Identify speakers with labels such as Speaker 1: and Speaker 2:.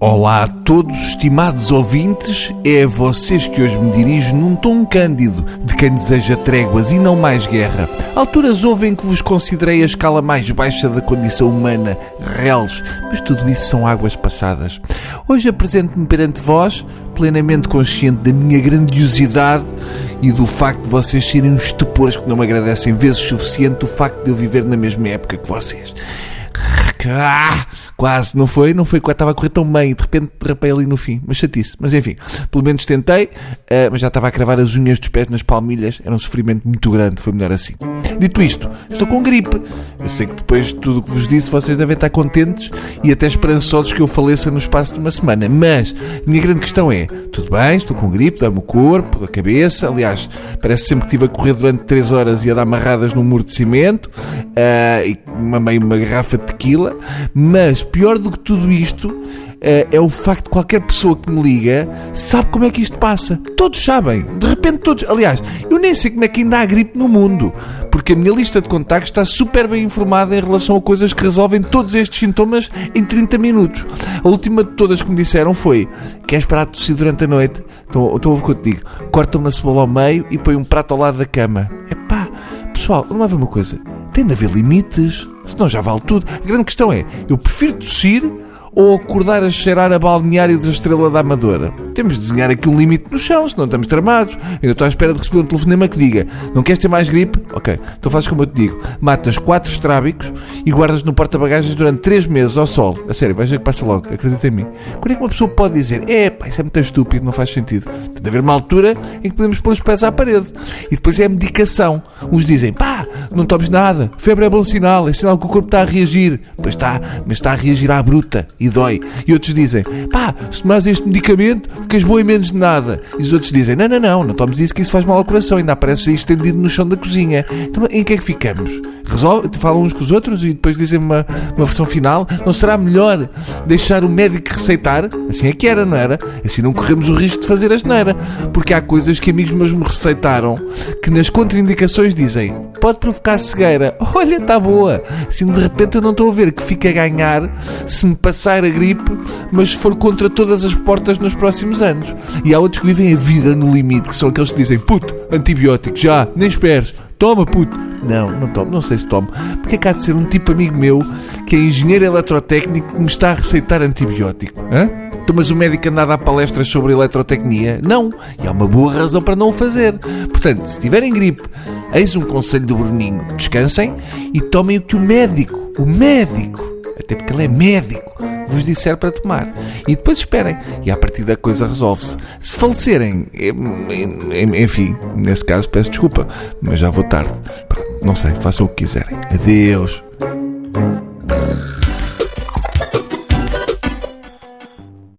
Speaker 1: Olá a todos, estimados ouvintes. É a vocês que hoje me dirijo num tom cândido de quem deseja tréguas e não mais guerra. Alturas houve em que vos considerei a escala mais baixa da condição humana, reles, mas tudo isso são águas passadas. Hoje apresento-me perante vós, plenamente consciente da minha grandiosidade e do facto de vocês serem uns estupores que não me agradecem vezes suficiente o facto de eu viver na mesma época que vocês. Ah, quase, não foi? Não foi, estava a correr tão bem de repente derrapei ali no fim. Mas chatice. Mas enfim, pelo menos tentei, uh, mas já estava a cravar as unhas dos pés nas palmilhas. Era um sofrimento muito grande, foi melhor assim. Dito isto, estou com gripe. Eu sei que depois de tudo o que vos disse, vocês devem estar contentes e até esperançosos que eu faleça no espaço de uma semana. Mas a minha grande questão é: tudo bem, estou com gripe, dá-me o corpo, a cabeça. Aliás, parece sempre que estive a correr durante 3 horas e a dar amarradas num muro de cimento uh, e mamei uma garrafa de tequila. Mas pior do que tudo isto é, é o facto de qualquer pessoa que me liga sabe como é que isto passa. Todos sabem. De repente todos. Aliás, eu nem sei como é que ainda há gripe no mundo. Porque a minha lista de contactos está super bem informada em relação a coisas que resolvem todos estes sintomas em 30 minutos. A última de todas que me disseram foi: Queres parar de tossir durante a noite? Então, então ouve o que eu te digo: corta uma cebola ao meio e põe um prato ao lado da cama. É pá, pessoal, não é uma coisa. Tem de haver limites, senão já vale tudo. A grande questão é: eu prefiro tossir ou acordar a cheirar a balneário da Estrela da Amadora. Temos de desenhar aqui um limite no chão, senão estamos tramados. Eu estou à espera de receber um telefonema que diga: Não queres ter mais gripe? Ok, então fazes como eu te digo: matas quatro estrábicos e guardas no porta-bagagens durante três meses ao sol. A sério, vais ver que passa logo, acredita em mim. Quando é que uma pessoa pode dizer: É, pá, isso é muito estúpido, não faz sentido? Tem de haver uma altura em que podemos pôr os pés à parede. E depois é a medicação. Uns dizem: Pá, não tomes nada, febre é bom sinal, é sinal que o corpo está a reagir. Pois está, mas está a reagir à bruta e dói. E outros dizem: Pá, se tomas este medicamento, ficas bom em menos de nada. E os outros dizem: Não, não, não, não tomes isso que isso faz mal ao coração, ainda aparece estendido no chão da cozinha. Então, em que é que ficamos? Resolve, falam uns com os outros e depois dizem uma, uma versão final? Não será melhor deixar o médico receitar? Assim é que era, não era? Assim não corremos o risco de fazer a geneira. Porque há coisas que amigos meus me receitaram que nas contraindicações dizem: Pode provocar cegueira. Olha, está boa. Assim de repente eu não estou a ver que fica a ganhar se me passar a gripe, mas for contra todas as portas nos próximos anos. E há outros que vivem a vida no limite, que são aqueles que dizem: Puto, antibiótico, já, nem esperes. Toma, puto. Não, não tomo, não sei se tomo. Porque é há de ser um tipo amigo meu que é engenheiro eletrotécnico que me está a receitar antibiótico? Hã? Mas o médico anda a dar palestras sobre eletrotecnia? Não. E há uma boa razão para não o fazer. Portanto, se tiverem gripe, eis um conselho do Bruninho. Descansem e tomem o que o médico, o médico, até porque ele é médico, vos disser para tomar. E depois esperem. E a partir da coisa resolve-se. Se falecerem, enfim, nesse caso peço desculpa, mas já vou tarde. Não sei, façam o que quiserem. Adeus.